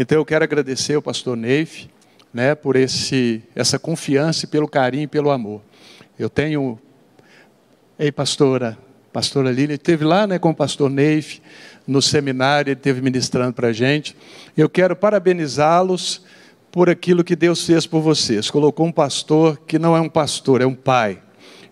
Então eu quero agradecer ao pastor Neif, né, por esse, essa confiança, e pelo carinho e pelo amor. Eu tenho. Ei, pastora, pastora Lília, esteve lá né, com o pastor Neif, no seminário, ele esteve ministrando para a gente. Eu quero parabenizá-los por aquilo que Deus fez por vocês. Colocou um pastor que não é um pastor, é um pai.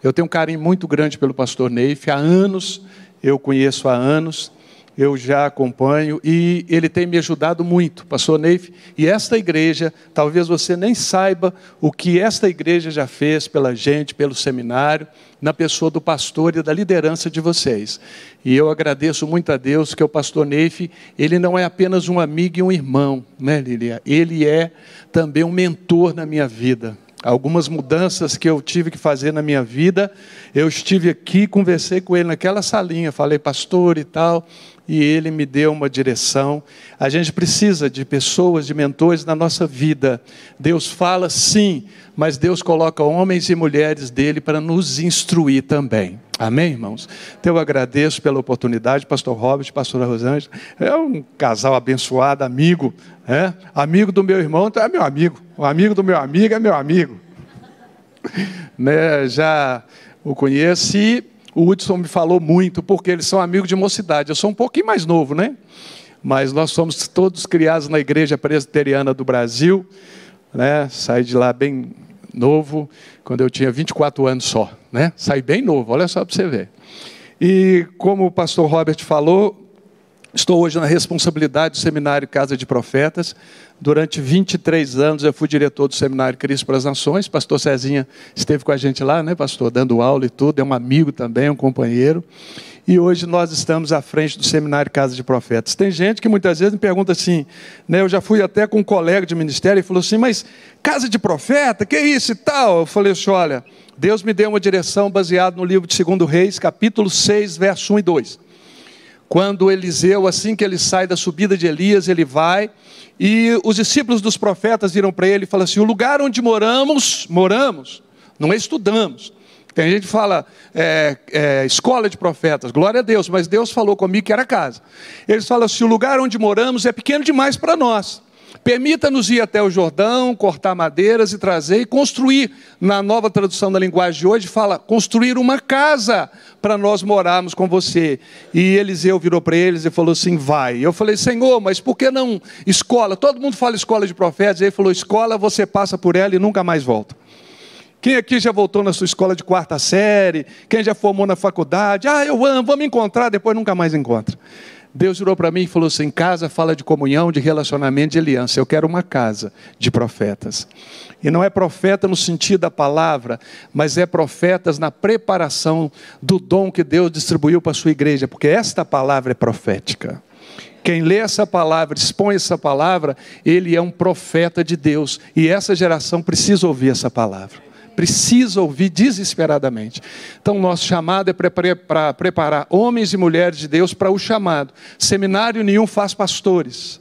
Eu tenho um carinho muito grande pelo pastor Neif, há anos, eu conheço há anos, eu já acompanho e ele tem me ajudado muito, pastor Neif. E esta igreja, talvez você nem saiba o que esta igreja já fez pela gente, pelo seminário, na pessoa do pastor e da liderança de vocês. E eu agradeço muito a Deus que o pastor Neif, ele não é apenas um amigo e um irmão, né, Lilia? Ele é também um mentor na minha vida algumas mudanças que eu tive que fazer na minha vida. Eu estive aqui, conversei com ele naquela salinha, falei, pastor e tal, e ele me deu uma direção. A gente precisa de pessoas, de mentores na nossa vida. Deus fala sim, mas Deus coloca homens e mulheres dele para nos instruir também. Amém, irmãos? Então eu agradeço pela oportunidade, pastor Robert, pastora Rosângela. É um casal abençoado, amigo, é? amigo do meu irmão, então é meu amigo. O amigo do meu amigo é meu amigo. né? Já o conheci o Hudson me falou muito, porque eles são amigos de mocidade. Eu sou um pouquinho mais novo, né? Mas nós somos todos criados na Igreja Presbiteriana do Brasil. Né? Saí de lá bem novo, quando eu tinha 24 anos só. Né? Saí bem novo, olha só para você ver. E como o pastor Robert falou, Estou hoje na responsabilidade do Seminário Casa de Profetas. Durante 23 anos eu fui diretor do Seminário Cristo para as Nações. Pastor Cezinha esteve com a gente lá, né, pastor, dando aula e tudo. É um amigo também, um companheiro. E hoje nós estamos à frente do Seminário Casa de Profetas. Tem gente que muitas vezes me pergunta assim, né, eu já fui até com um colega de ministério e falou assim, mas Casa de Profeta, que é isso e tal? Eu falei assim, olha, Deus me deu uma direção baseada no livro de 2 Reis, capítulo 6, verso 1 e 2 quando Eliseu, assim que ele sai da subida de Elias, ele vai, e os discípulos dos profetas viram para ele e falam assim: o lugar onde moramos, moramos, não é estudamos. Tem gente que fala é, é, escola de profetas, glória a Deus, mas Deus falou comigo que era casa. Eles falam assim: o lugar onde moramos é pequeno demais para nós. Permita-nos ir até o Jordão, cortar madeiras e trazer e construir. Na nova tradução da linguagem de hoje, fala construir uma casa para nós morarmos com você. E Eliseu virou para eles e falou assim: vai. Eu falei, Senhor, mas por que não escola? Todo mundo fala escola de profetas. Ele falou: escola, você passa por ela e nunca mais volta. Quem aqui já voltou na sua escola de quarta série? Quem já formou na faculdade? Ah, eu amo, vamos encontrar, depois nunca mais encontra. Deus virou para mim e falou assim: casa fala de comunhão, de relacionamento, de aliança. Eu quero uma casa de profetas. E não é profeta no sentido da palavra, mas é profetas na preparação do dom que Deus distribuiu para a sua igreja, porque esta palavra é profética. Quem lê essa palavra, expõe essa palavra, ele é um profeta de Deus. E essa geração precisa ouvir essa palavra precisa ouvir desesperadamente. Então, nosso chamado é para preparar homens e mulheres de Deus para o chamado. Seminário nenhum faz pastores,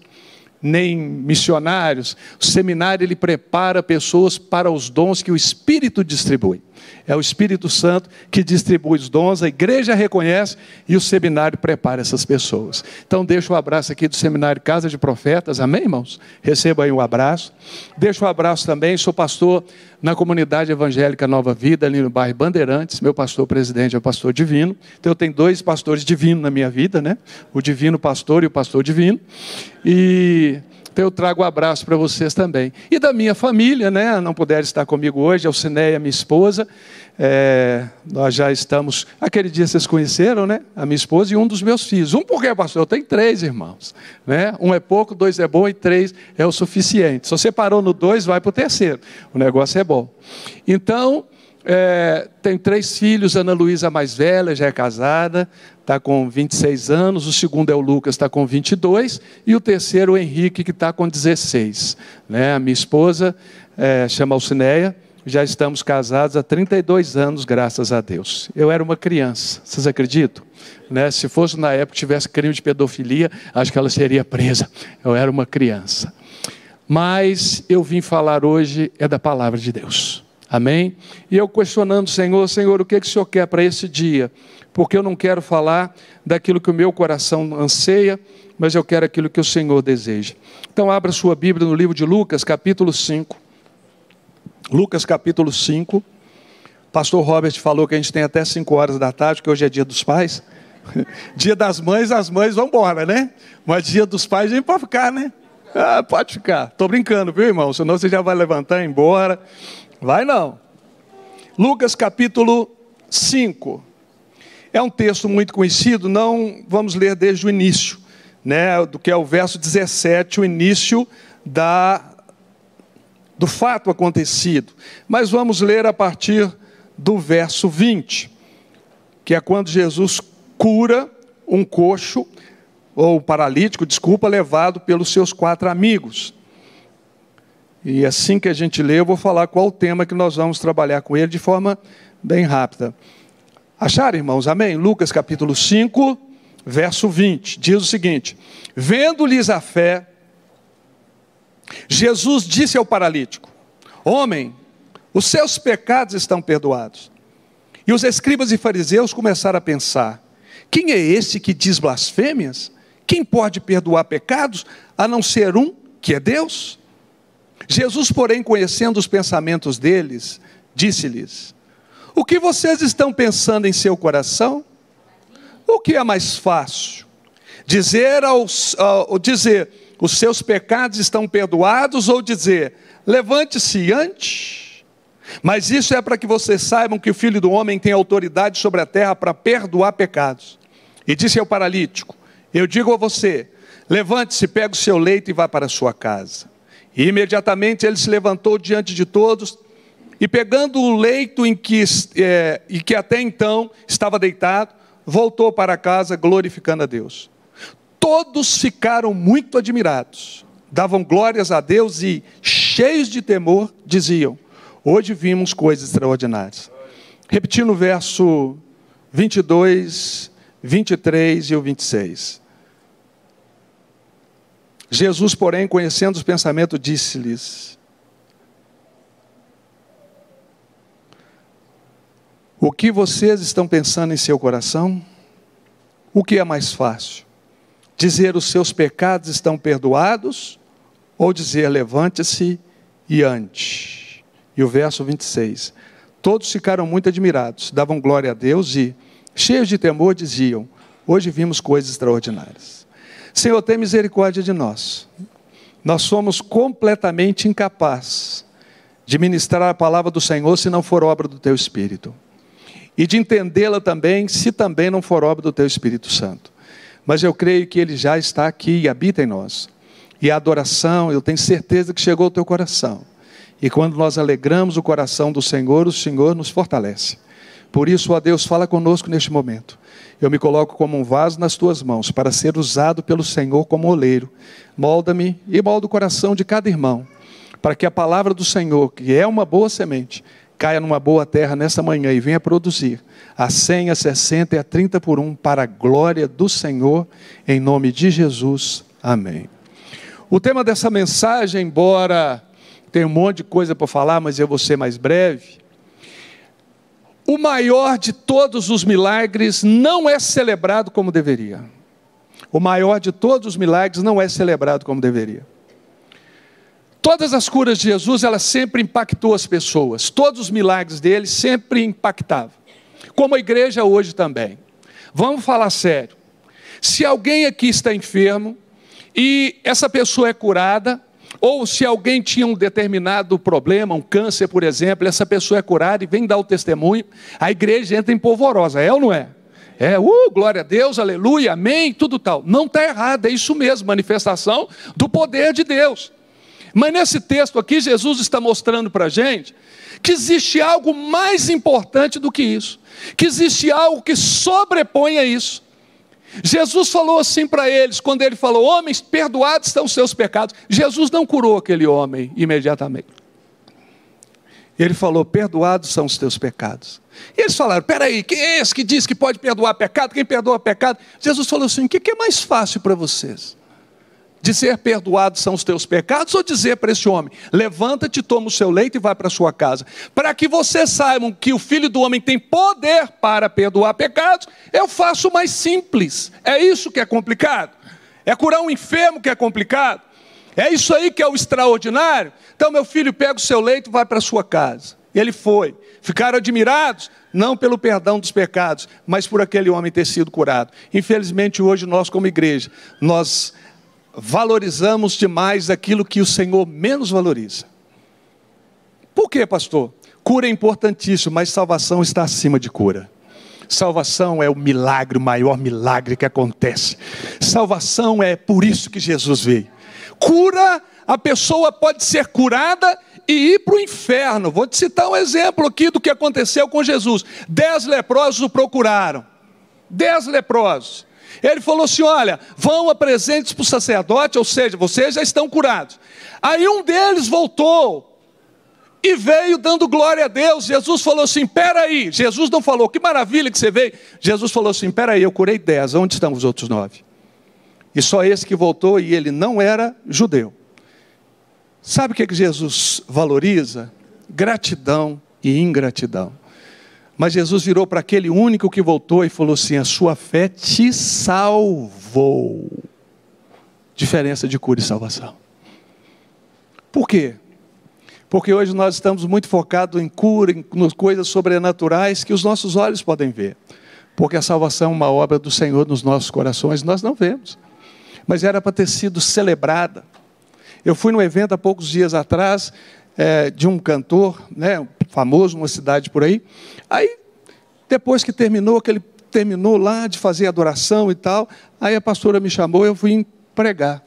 nem missionários. O seminário ele prepara pessoas para os dons que o Espírito distribui. É o Espírito Santo que distribui os dons, a igreja reconhece e o seminário prepara essas pessoas. Então, deixo o um abraço aqui do seminário Casa de Profetas, amém, irmãos? Receba aí um abraço. Deixo o um abraço também, sou pastor na comunidade evangélica Nova Vida, ali no bairro Bandeirantes. Meu pastor presidente é o pastor divino. Então, eu tenho dois pastores divinos na minha vida, né? O divino pastor e o pastor divino. E então eu trago um abraço para vocês também. E da minha família, né? Não puderam estar comigo hoje, Alcineia, minha esposa. É, nós já estamos. Aquele dia vocês conheceram, né? A minha esposa e um dos meus filhos. Um porque, pastor? Eu tenho três irmãos. Né? Um é pouco, dois é bom e três é o suficiente. Se você parou no dois, vai para o terceiro. O negócio é bom. Então, é, tem três filhos, Ana Luísa mais velha, já é casada, está com 26 anos, o segundo é o Lucas, está com 22, e o terceiro o Henrique, que está com 16. Né? A minha esposa é, chama Alcineia, já estamos casados há 32 anos, graças a Deus. Eu era uma criança, vocês acreditam? Né? Se fosse na época tivesse crime de pedofilia, acho que ela seria presa. Eu era uma criança. Mas eu vim falar hoje é da palavra de Deus. Amém? E eu questionando Senhor, Senhor, o que, que o Senhor quer para esse dia? Porque eu não quero falar daquilo que o meu coração anseia, mas eu quero aquilo que o Senhor deseja. Então, abra sua Bíblia no livro de Lucas, capítulo 5. Lucas, capítulo 5. Pastor Robert falou que a gente tem até 5 horas da tarde, que hoje é dia dos pais. Dia das mães, as mães vão embora, né? Mas dia dos pais a gente pode ficar, né? Ah, pode ficar. Estou brincando, viu, irmão? Senão você já vai levantar e ir embora. Vai não. Lucas capítulo 5. É um texto muito conhecido, não vamos ler desde o início, né, do que é o verso 17, o início da do fato acontecido. Mas vamos ler a partir do verso 20, que é quando Jesus cura um coxo ou paralítico, desculpa, levado pelos seus quatro amigos. E assim que a gente lê, eu vou falar qual o tema que nós vamos trabalhar com ele de forma bem rápida. Acharam, irmãos? Amém? Lucas capítulo 5, verso 20, diz o seguinte: Vendo-lhes a fé, Jesus disse ao paralítico: Homem, os seus pecados estão perdoados. E os escribas e fariseus começaram a pensar: Quem é esse que diz blasfêmias? Quem pode perdoar pecados a não ser um, que é Deus? Jesus, porém, conhecendo os pensamentos deles, disse-lhes: O que vocês estão pensando em seu coração? O que é mais fácil? Dizer aos, uh, dizer os seus pecados estão perdoados ou dizer levante-se antes? Mas isso é para que vocês saibam que o Filho do Homem tem autoridade sobre a terra para perdoar pecados. E disse ao paralítico: Eu digo a você, levante-se, pegue o seu leito e vá para a sua casa. E imediatamente ele se levantou diante de todos e, pegando o leito em que, é, e que até então estava deitado, voltou para casa glorificando a Deus. Todos ficaram muito admirados, davam glórias a Deus e, cheios de temor, diziam: Hoje vimos coisas extraordinárias. Repetindo o verso 22, 23 e o 26. Jesus, porém, conhecendo os pensamentos, disse-lhes: O que vocês estão pensando em seu coração? O que é mais fácil? Dizer os seus pecados estão perdoados ou dizer levante-se e ande? E o verso 26. Todos ficaram muito admirados, davam glória a Deus e, cheios de temor, diziam: Hoje vimos coisas extraordinárias. Senhor, tem misericórdia de nós. Nós somos completamente incapazes de ministrar a palavra do Senhor se não for obra do Teu Espírito. E de entendê-la também, se também não for obra do Teu Espírito Santo. Mas eu creio que Ele já está aqui e habita em nós. E a adoração, eu tenho certeza que chegou ao teu coração. E quando nós alegramos o coração do Senhor, o Senhor nos fortalece. Por isso, ó Deus, fala conosco neste momento. Eu me coloco como um vaso nas tuas mãos para ser usado pelo Senhor como oleiro. Molda-me e molda o coração de cada irmão, para que a palavra do Senhor, que é uma boa semente, caia numa boa terra nessa manhã e venha produzir a 100, a 60 e a 30 por um para a glória do Senhor, em nome de Jesus. Amém. O tema dessa mensagem, embora tenha um monte de coisa para falar, mas eu vou ser mais breve o maior de todos os milagres não é celebrado como deveria. O maior de todos os milagres não é celebrado como deveria. Todas as curas de Jesus, ela sempre impactou as pessoas. Todos os milagres dele sempre impactavam. Como a igreja hoje também. Vamos falar sério. Se alguém aqui está enfermo e essa pessoa é curada, ou se alguém tinha um determinado problema, um câncer, por exemplo, essa pessoa é curada e vem dar o testemunho, a igreja entra em polvorosa, é ou não é? É, uh, glória a Deus, aleluia, amém, tudo tal. Não está errado, é isso mesmo, manifestação do poder de Deus. Mas nesse texto aqui, Jesus está mostrando para a gente que existe algo mais importante do que isso, que existe algo que sobrepõe a isso. Jesus falou assim para eles, quando ele falou: Homens, perdoados estão os seus pecados. Jesus não curou aquele homem imediatamente. Ele falou: Perdoados são os teus pecados. E eles falaram: Peraí, quem é esse que diz que pode perdoar pecado? Quem perdoa pecado? Jesus falou assim: O que é mais fácil para vocês? Dizer perdoados são os teus pecados, ou dizer para esse homem: levanta-te, toma o seu leito e vai para a sua casa. Para que vocês saibam que o filho do homem tem poder para perdoar pecados, eu faço mais simples. É isso que é complicado. É curar um enfermo que é complicado. É isso aí que é o extraordinário. Então, meu filho, pega o seu leito e vai para a sua casa. Ele foi. Ficaram admirados, não pelo perdão dos pecados, mas por aquele homem ter sido curado. Infelizmente, hoje, nós, como igreja, nós valorizamos demais aquilo que o Senhor menos valoriza. Por quê, pastor? Cura é importantíssimo, mas salvação está acima de cura. Salvação é o milagre, o maior milagre que acontece. Salvação é por isso que Jesus veio. Cura, a pessoa pode ser curada e ir para o inferno. Vou te citar um exemplo aqui do que aconteceu com Jesus. Dez leprosos o procuraram. Dez leprosos. Ele falou assim: olha, vão apresentes para o sacerdote, ou seja, vocês já estão curados. Aí um deles voltou e veio dando glória a Deus. Jesus falou assim: peraí. Jesus não falou, que maravilha que você veio. Jesus falou assim: peraí, eu curei dez, onde estão os outros nove? E só esse que voltou e ele não era judeu. Sabe o que, que Jesus valoriza? Gratidão e ingratidão. Mas Jesus virou para aquele único que voltou e falou assim: A sua fé te salvou. Diferença de cura e salvação. Por quê? Porque hoje nós estamos muito focados em cura, em coisas sobrenaturais que os nossos olhos podem ver. Porque a salvação é uma obra do Senhor nos nossos corações, nós não vemos. Mas era para ter sido celebrada. Eu fui num evento há poucos dias atrás é, de um cantor, né, famoso, uma cidade por aí. Aí, depois que terminou, que ele terminou lá de fazer adoração e tal, aí a pastora me chamou, eu vim pregar.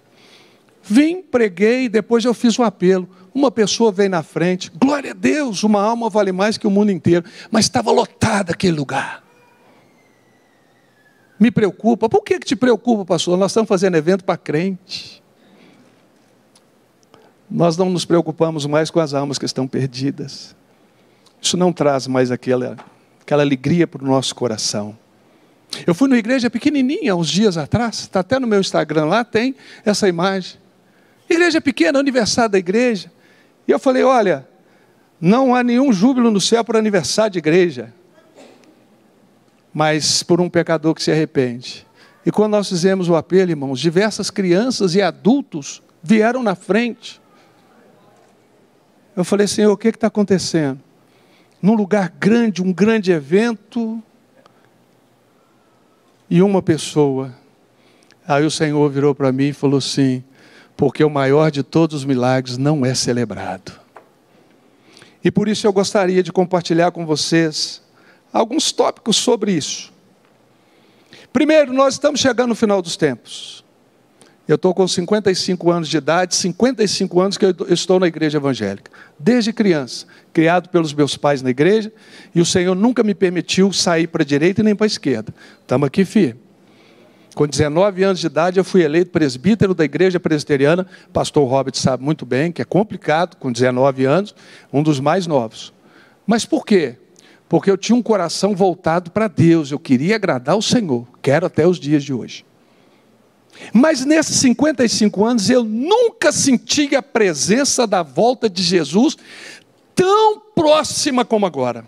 Vim, preguei, depois eu fiz um apelo. Uma pessoa veio na frente, glória a Deus, uma alma vale mais que o mundo inteiro, mas estava lotado aquele lugar. Me preocupa. Por que, que te preocupa, pastor? Nós estamos fazendo evento para crente nós não nos preocupamos mais com as almas que estão perdidas. Isso não traz mais aquela, aquela alegria para o nosso coração. Eu fui numa igreja pequenininha uns dias atrás, está até no meu Instagram lá, tem essa imagem. Igreja pequena, aniversário da igreja. E eu falei: olha, não há nenhum júbilo no céu por aniversário de igreja, mas por um pecador que se arrepende. E quando nós fizemos o apelo, irmãos, diversas crianças e adultos vieram na frente. Eu falei, Senhor, o que está acontecendo? Num lugar grande, um grande evento, e uma pessoa. Aí o Senhor virou para mim e falou assim: porque o maior de todos os milagres não é celebrado. E por isso eu gostaria de compartilhar com vocês alguns tópicos sobre isso. Primeiro, nós estamos chegando no final dos tempos. Eu estou com 55 anos de idade, 55 anos que eu estou na igreja evangélica. Desde criança, criado pelos meus pais na igreja, e o Senhor nunca me permitiu sair para a direita nem para a esquerda. Estamos aqui firme. Com 19 anos de idade, eu fui eleito presbítero da igreja presbiteriana. Pastor Robert sabe muito bem que é complicado, com 19 anos, um dos mais novos. Mas por quê? Porque eu tinha um coração voltado para Deus, eu queria agradar o Senhor, quero até os dias de hoje. Mas nesses 55 anos eu nunca senti a presença da volta de Jesus tão próxima como agora.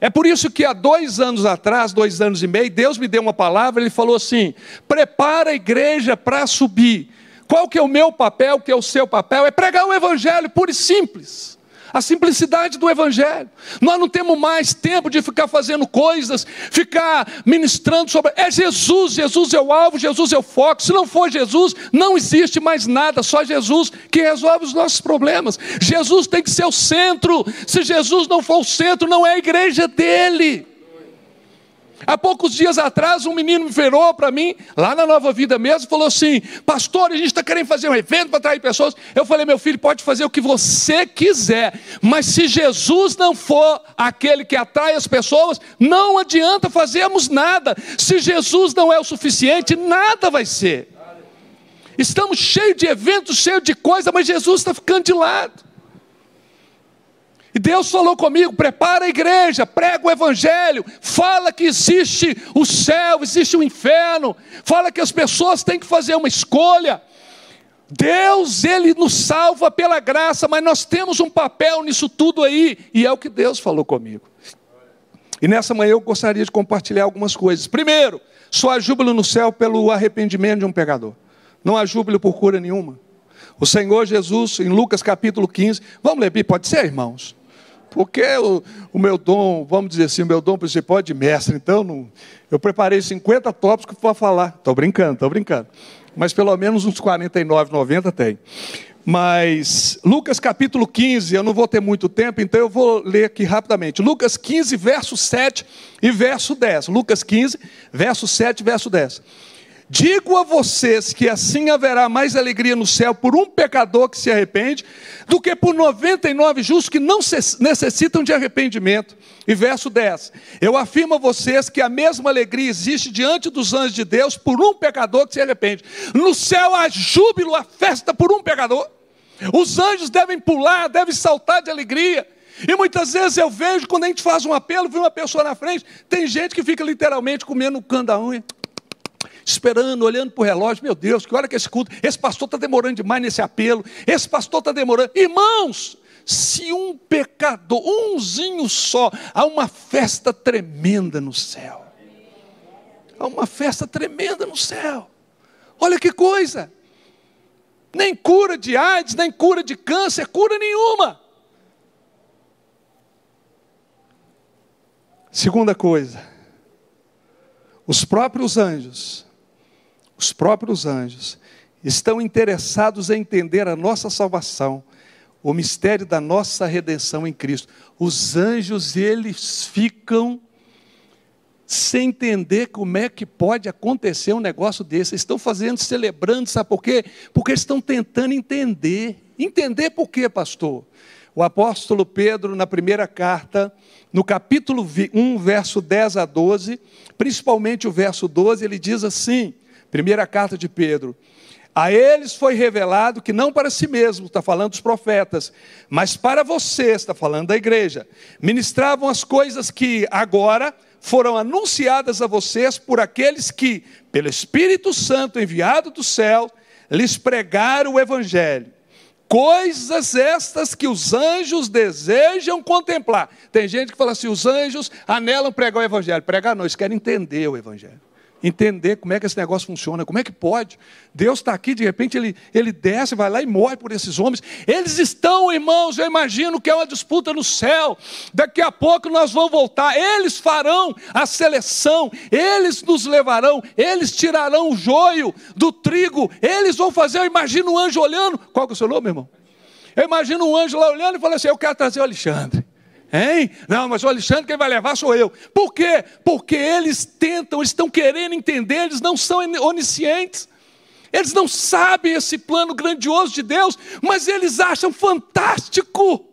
É por isso que há dois anos atrás, dois anos e meio, Deus me deu uma palavra, Ele falou assim: prepara a igreja para subir. Qual que é o meu papel, que é o seu papel? É pregar o evangelho puro e simples a simplicidade do Evangelho. Nós não temos mais tempo de ficar fazendo coisas, ficar ministrando sobre. É Jesus, Jesus é o alvo, Jesus é o foco. Se não for Jesus, não existe mais nada, só Jesus que resolve os nossos problemas. Jesus tem que ser o centro. Se Jesus não for o centro, não é a igreja dele. Há poucos dias atrás, um menino me virou para mim, lá na Nova Vida mesmo, falou assim: Pastor, a gente está querendo fazer um evento para atrair pessoas. Eu falei: Meu filho, pode fazer o que você quiser, mas se Jesus não for aquele que atrai as pessoas, não adianta fazermos nada. Se Jesus não é o suficiente, nada vai ser. Estamos cheios de eventos, cheios de coisa, mas Jesus está ficando de lado. E Deus falou comigo: prepara a igreja, prega o evangelho, fala que existe o céu, existe o inferno, fala que as pessoas têm que fazer uma escolha. Deus, Ele nos salva pela graça, mas nós temos um papel nisso tudo aí, e é o que Deus falou comigo. E nessa manhã eu gostaria de compartilhar algumas coisas. Primeiro, só há júbilo no céu pelo arrependimento de um pecador. Não há júbilo por cura nenhuma. O Senhor Jesus, em Lucas capítulo 15, vamos ler, pode ser, irmãos? Porque o, o, meu dom, vamos dizer assim, o meu dom principal é de mestre, então não, eu preparei 50 tópicos para falar. Estou brincando, estou brincando. Mas pelo menos uns 49, 90 tem. Mas Lucas capítulo 15, eu não vou ter muito tempo, então eu vou ler aqui rapidamente. Lucas 15, verso 7 e verso 10. Lucas 15, verso 7 e verso 10. Digo a vocês que assim haverá mais alegria no céu por um pecador que se arrepende, do que por 99 justos que não necessitam de arrependimento. E verso 10: Eu afirmo a vocês que a mesma alegria existe diante dos anjos de Deus por um pecador que se arrepende. No céu há júbilo, há festa por um pecador. Os anjos devem pular, devem saltar de alegria. E muitas vezes eu vejo, quando a gente faz um apelo, vê uma pessoa na frente, tem gente que fica literalmente comendo o cano da unha esperando, olhando para o relógio, meu Deus, que hora que esse culto, esse pastor está demorando demais nesse apelo, esse pastor está demorando. Irmãos, se um pecador, umzinho só, há uma festa tremenda no céu. Há uma festa tremenda no céu. Olha que coisa. Nem cura de AIDS, nem cura de câncer, cura nenhuma. Segunda coisa, os próprios anjos os próprios anjos, estão interessados em entender a nossa salvação, o mistério da nossa redenção em Cristo. Os anjos, eles ficam sem entender como é que pode acontecer um negócio desse. Estão fazendo, celebrando, sabe por quê? Porque estão tentando entender. Entender por quê, pastor? O apóstolo Pedro, na primeira carta, no capítulo 1, verso 10 a 12, principalmente o verso 12, ele diz assim: Primeira carta de Pedro. A eles foi revelado que não para si mesmo, está falando dos profetas, mas para vocês, está falando da igreja, ministravam as coisas que agora foram anunciadas a vocês por aqueles que, pelo Espírito Santo enviado do céu, lhes pregaram o Evangelho. Coisas estas que os anjos desejam contemplar. Tem gente que fala assim: os anjos anelam pregar o Evangelho. Pregar não, eles querem entender o Evangelho entender como é que esse negócio funciona, como é que pode. Deus está aqui, de repente ele, ele desce, vai lá e morre por esses homens. Eles estão, irmãos, eu imagino que é uma disputa no céu. Daqui a pouco nós vamos voltar. Eles farão a seleção, eles nos levarão, eles tirarão o joio do trigo, eles vão fazer. Eu imagino um anjo olhando. Qual que é o seu nome, irmão? Eu imagino um anjo lá olhando e falando assim: Eu quero trazer o Alexandre. Hein? Não, mas o Alexandre quem vai levar sou eu. Por quê? Porque eles tentam, estão querendo entender, eles não são oniscientes. Eles não sabem esse plano grandioso de Deus, mas eles acham fantástico.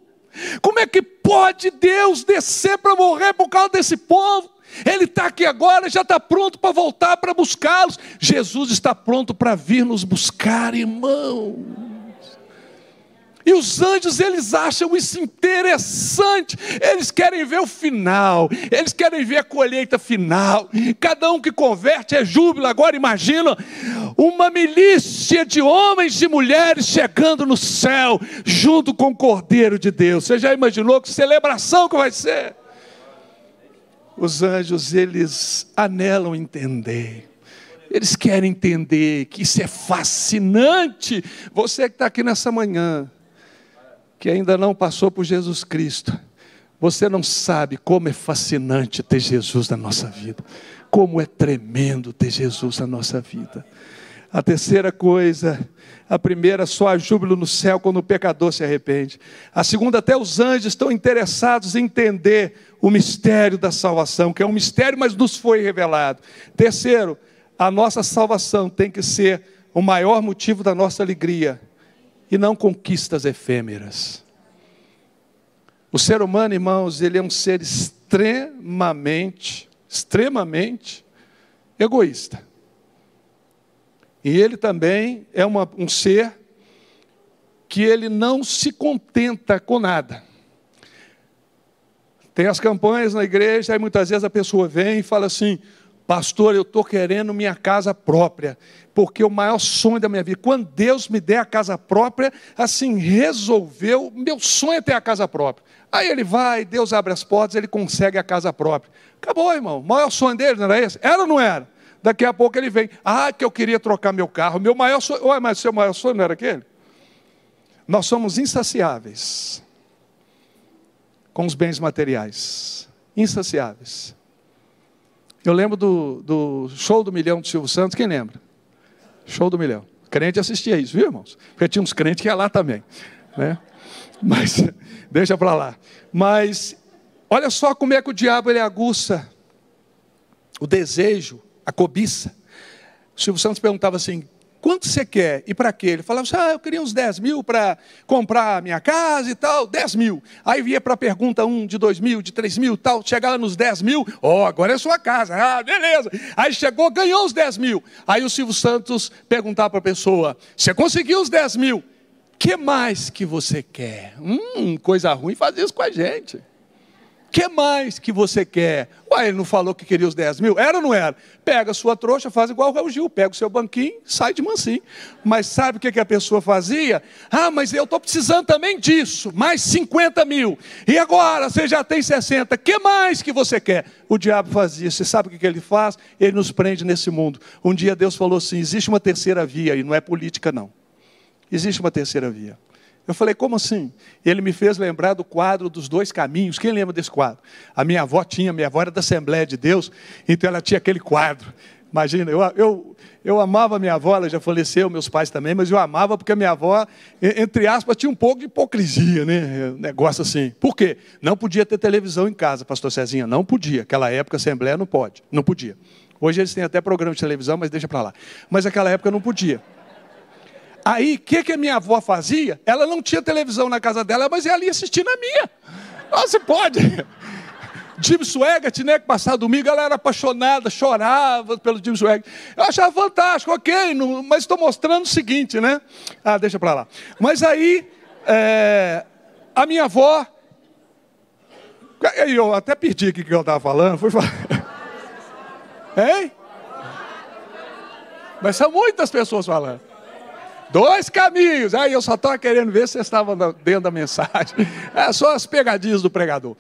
Como é que pode Deus descer para morrer por causa desse povo? Ele está aqui agora, já está pronto para voltar para buscá-los. Jesus está pronto para vir nos buscar, irmão. E os anjos, eles acham isso interessante. Eles querem ver o final. Eles querem ver a colheita final. Cada um que converte é júbilo. Agora imagina uma milícia de homens e mulheres chegando no céu, junto com o Cordeiro de Deus. Você já imaginou que celebração que vai ser? Os anjos, eles anelam entender. Eles querem entender que isso é fascinante. Você que está aqui nessa manhã, que ainda não passou por Jesus Cristo, você não sabe como é fascinante ter Jesus na nossa vida, como é tremendo ter Jesus na nossa vida. A terceira coisa, a primeira, só há júbilo no céu quando o pecador se arrepende. A segunda, até os anjos estão interessados em entender o mistério da salvação, que é um mistério, mas nos foi revelado. Terceiro, a nossa salvação tem que ser o maior motivo da nossa alegria e não conquistas efêmeras. O ser humano, irmãos, ele é um ser extremamente, extremamente egoísta. E ele também é uma, um ser que ele não se contenta com nada. Tem as campanhas na igreja, aí muitas vezes a pessoa vem e fala assim: Pastor, eu estou querendo minha casa própria, porque o maior sonho da minha vida, quando Deus me der a casa própria, assim, resolveu, meu sonho é ter a casa própria. Aí ele vai, Deus abre as portas, ele consegue a casa própria. Acabou, irmão. O maior sonho dele não era esse? Era ou não era? Daqui a pouco ele vem. Ah, que eu queria trocar meu carro. Meu maior sonho. Ué, mas seu maior sonho não era aquele? Nós somos insaciáveis com os bens materiais. Insaciáveis. Eu lembro do, do show do milhão do Silvio Santos, quem lembra? Show do milhão. Crente assistia isso, viu, irmãos? Porque tinha uns crentes que iam lá também. Né? Mas, deixa para lá. Mas, olha só como é que o diabo ele aguça o desejo, a cobiça. O Silvio Santos perguntava assim: Quanto você quer? E para quê? Ele falava assim, ah, eu queria uns 10 mil para comprar a minha casa e tal, 10 mil. Aí via para a pergunta 1 de 2 mil, de 3 mil tal, chegava nos 10 mil, ó, oh, agora é sua casa, ah, beleza. Aí chegou, ganhou os 10 mil. Aí o Silvio Santos perguntava para a pessoa, você conseguiu os 10 mil, que mais que você quer? Hum, coisa ruim fazer isso com a gente que mais que você quer? Ué, ele não falou que queria os 10 mil? Era ou não era? Pega a sua trouxa, faz igual o Raul Gil, pega o seu banquinho, sai de mansinho. Mas sabe o que, a pessoa fazia? Ah, mas eu estou precisando também disso, mais 50 mil. E agora, você já tem 60, que mais que você quer? O diabo fazia, você sabe o que ele faz? Ele nos prende nesse mundo. Um dia Deus falou assim, existe uma terceira via, e não é política não. Existe uma terceira via. Eu falei, como assim? Ele me fez lembrar do quadro dos dois caminhos. Quem lembra desse quadro? A minha avó tinha, minha avó era da Assembleia de Deus, então ela tinha aquele quadro. Imagina, eu, eu, eu amava minha avó, ela já faleceu, meus pais também, mas eu amava porque a minha avó, entre aspas, tinha um pouco de hipocrisia, né? Negócio assim. Por quê? Não podia ter televisão em casa, pastor Cezinha, não podia. Aquela época, Assembleia não pode, não podia. Hoje eles têm até programa de televisão, mas deixa para lá. Mas naquela época não podia. Aí, o que, que a minha avó fazia? Ela não tinha televisão na casa dela, mas ela ia assistir na minha. Você pode. Jim Swaggart, né, que passava domingo, ela era apaixonada, chorava pelo Jim Swaggart. Eu achava fantástico, ok, não, mas estou mostrando o seguinte, né? Ah, deixa para lá. Mas aí, é, a minha avó, eu até perdi o que eu estava falando, fui falar. Hein? Mas são muitas pessoas falando. Dois caminhos. Aí eu só estava querendo ver se vocês estavam dentro da mensagem. É só as pegadinhas do pregador.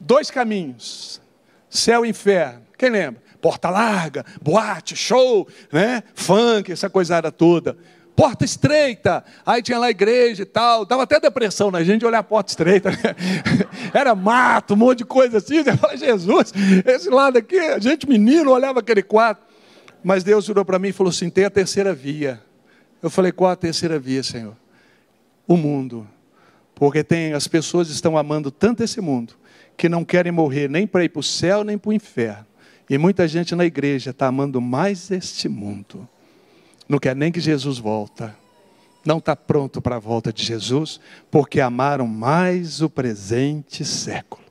Dois caminhos. Céu e inferno. Quem lembra? Porta larga, boate, show, né? Funk, essa coisada toda. Porta estreita. Aí tinha lá igreja e tal. Dava até depressão na gente olhar a porta estreita. Né? Era mato, um monte de coisa assim. Você fala, Jesus, esse lado aqui, a gente menino olhava aquele quadro. Mas Deus virou para mim e falou assim: tem a terceira via. Eu falei, qual a terceira via, Senhor? O mundo. Porque tem, as pessoas estão amando tanto esse mundo que não querem morrer nem para ir para o céu nem para o inferno. E muita gente na igreja está amando mais este mundo. Não quer nem que Jesus volta. Não está pronto para a volta de Jesus, porque amaram mais o presente século.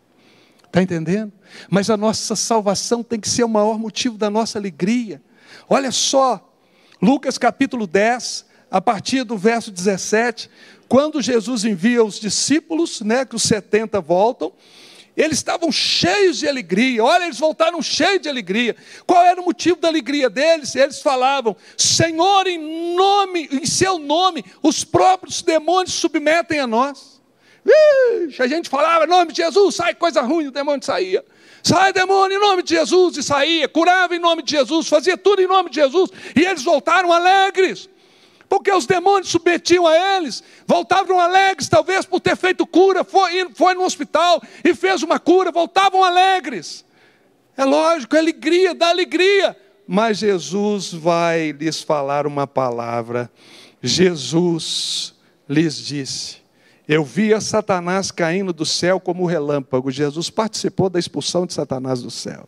Está entendendo? Mas a nossa salvação tem que ser o maior motivo da nossa alegria. Olha só, Lucas capítulo 10, a partir do verso 17, quando Jesus envia os discípulos, né, que os 70 voltam, eles estavam cheios de alegria. Olha, eles voltaram cheios de alegria. Qual era o motivo da alegria deles? Eles falavam: Senhor, em nome, em seu nome, os próprios demônios submetem a nós. Vixe, a gente falava, em nome de Jesus, sai coisa ruim, o demônio saía. Sai demônio em nome de Jesus e saía, curava em nome de Jesus, fazia tudo em nome de Jesus, e eles voltaram alegres. Porque os demônios submetiam a eles, voltavam alegres, talvez por ter feito cura, foi, foi no hospital e fez uma cura, voltavam alegres. É lógico, é alegria, dá alegria. Mas Jesus vai lhes falar uma palavra. Jesus lhes disse: eu via Satanás caindo do céu como relâmpago. Jesus participou da expulsão de Satanás do céu.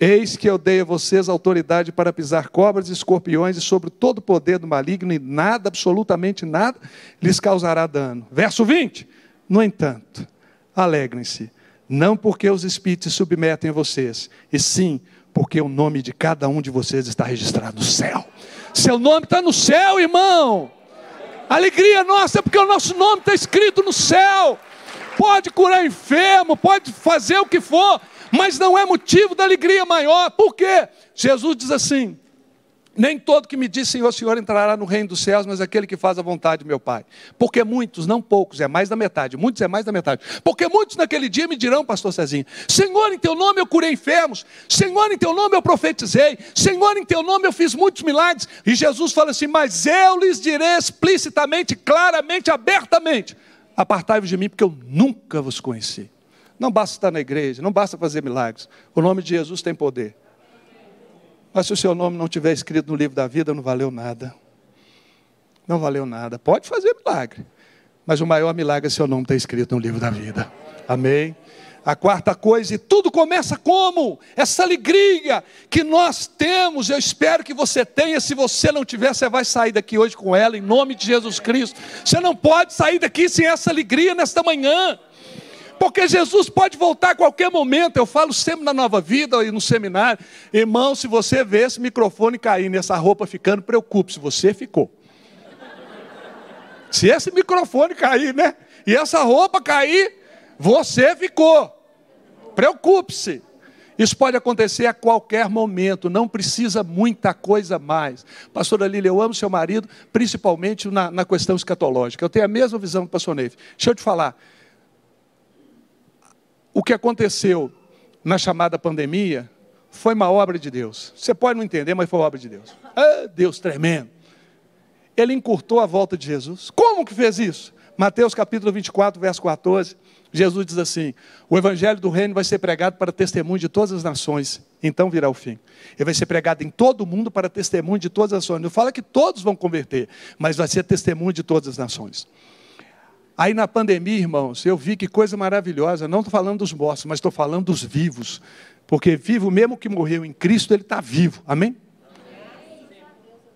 Eis que eu dei a vocês autoridade para pisar cobras e escorpiões e sobre todo o poder do maligno, e nada, absolutamente nada, lhes causará dano. Verso 20. No entanto, alegrem-se, não porque os espíritos submetem vocês, e sim porque o nome de cada um de vocês está registrado no céu. Seu nome está no céu, irmão. Alegria nossa é porque o nosso nome está escrito no céu. Pode curar enfermo, pode fazer o que for, Mas não é motivo da alegria maior, por quê? Jesus diz assim: nem todo que me diz Senhor, Senhor entrará no reino dos céus, mas aquele que faz a vontade meu Pai. Porque muitos, não poucos, é mais da metade, muitos é mais da metade. Porque muitos naquele dia me dirão, pastor Cezinho, Senhor, em teu nome eu curei enfermos, Senhor, em teu nome eu profetizei, Senhor, em teu nome eu fiz muitos milagres. E Jesus fala assim: Mas eu lhes direi explicitamente, claramente, abertamente: Apartai-vos de mim, porque eu nunca vos conheci. Não basta estar na igreja, não basta fazer milagres. O nome de Jesus tem poder. Mas se o seu nome não tiver escrito no livro da vida, não valeu nada. Não valeu nada. Pode fazer milagre. Mas o maior milagre é seu nome estar escrito no livro da vida. Amém? A quarta coisa, e tudo começa como? Essa alegria que nós temos, eu espero que você tenha. Se você não tiver, você vai sair daqui hoje com ela, em nome de Jesus Cristo. Você não pode sair daqui sem essa alegria nesta manhã. Porque Jesus pode voltar a qualquer momento. Eu falo sempre na nova vida e no seminário. Irmão, se você vê esse microfone caindo, essa roupa ficando, preocupe-se, você ficou. Se esse microfone cair, né? E essa roupa cair, você ficou. Preocupe-se. Isso pode acontecer a qualquer momento, não precisa muita coisa mais. Pastora Lília, eu amo seu marido, principalmente na, na questão escatológica. Eu tenho a mesma visão do pastor Neve. Deixa eu te falar, o que aconteceu na chamada pandemia foi uma obra de Deus. Você pode não entender, mas foi uma obra de Deus. Ah, Deus tremendo. Ele encurtou a volta de Jesus. Como que fez isso? Mateus capítulo 24, verso 14. Jesus diz assim: O evangelho do reino vai ser pregado para testemunho de todas as nações, então virá o fim. Ele vai ser pregado em todo o mundo para testemunho de todas as nações. Não fala que todos vão converter, mas vai ser testemunho de todas as nações. Aí na pandemia, irmãos, eu vi que coisa maravilhosa. Não estou falando dos mortos, mas estou falando dos vivos. Porque vivo, mesmo que morreu em Cristo, ele está vivo. Amém?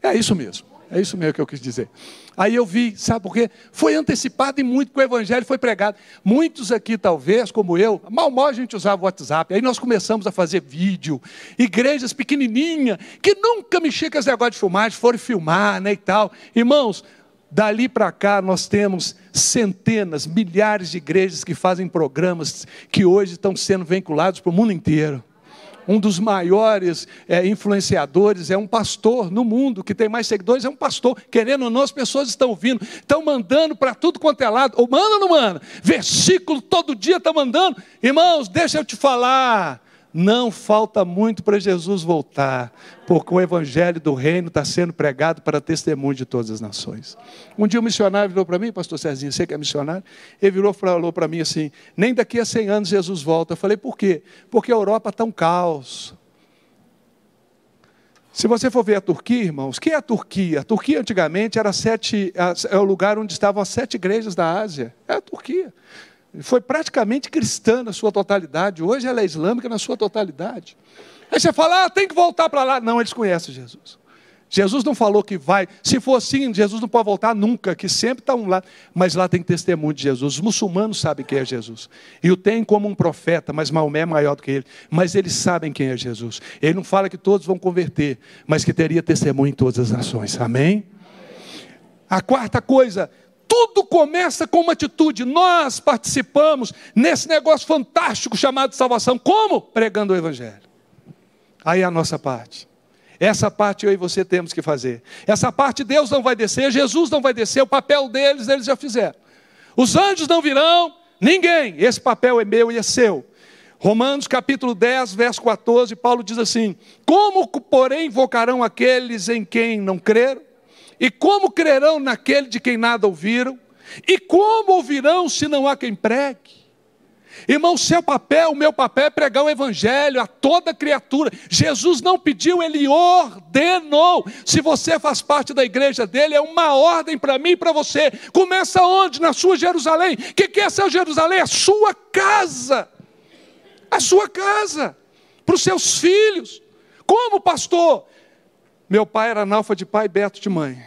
É isso mesmo. É isso mesmo que eu quis dizer. Aí eu vi, sabe por quê? Foi antecipado e muito que o evangelho foi pregado. Muitos aqui, talvez, como eu, mal mal a gente usava o WhatsApp. Aí nós começamos a fazer vídeo. Igrejas pequenininhas, que nunca mexia com esse negócio de filmagem, foram filmar, né, e tal. Irmãos, Dali para cá nós temos centenas, milhares de igrejas que fazem programas que hoje estão sendo vinculados para o mundo inteiro. Um dos maiores é, influenciadores é um pastor no mundo, que tem mais seguidores, é um pastor. Querendo ou não, as pessoas estão ouvindo, estão mandando para tudo quanto é lado. Ou manda ou não manda? Versículo todo dia está mandando. Irmãos, deixa eu te falar. Não falta muito para Jesus voltar, porque o evangelho do reino está sendo pregado para testemunho de todas as nações. Um dia um missionário virou para mim, pastor Cezinho, você que é missionário, ele virou e falou para mim assim: nem daqui a 100 anos Jesus volta. Eu falei, por quê? Porque a Europa está um caos. Se você for ver a Turquia, irmãos, que é a Turquia? A Turquia antigamente era sete, é o lugar onde estavam as sete igrejas da Ásia. É a Turquia foi praticamente cristã na sua totalidade. Hoje ela é islâmica na sua totalidade. Aí você fala, ah, tem que voltar para lá. Não, eles conhecem Jesus. Jesus não falou que vai. Se for assim, Jesus não pode voltar nunca, que sempre está um lá. Mas lá tem testemunho de Jesus. Os muçulmanos sabem quem é Jesus. E o tem como um profeta, mas Maomé é maior do que ele. Mas eles sabem quem é Jesus. Ele não fala que todos vão converter, mas que teria testemunho em todas as nações. Amém? A quarta coisa, tudo começa com uma atitude. Nós participamos nesse negócio fantástico chamado salvação. Como? Pregando o Evangelho. Aí é a nossa parte. Essa parte eu e você temos que fazer. Essa parte Deus não vai descer, Jesus não vai descer, o papel deles, eles já fizeram. Os anjos não virão, ninguém. Esse papel é meu e é seu. Romanos capítulo 10, verso 14, Paulo diz assim: Como, porém, invocarão aqueles em quem não creram? E como crerão naquele de quem nada ouviram? E como ouvirão se não há quem pregue? Irmão, seu papel, o meu papel é pregar o Evangelho a toda criatura. Jesus não pediu, ele ordenou. Se você faz parte da igreja dele, é uma ordem para mim e para você. Começa onde? Na sua Jerusalém. O que, que é seu Jerusalém? A sua casa. A sua casa. Para os seus filhos. Como, pastor? Meu pai era analfa de pai, Beto de mãe.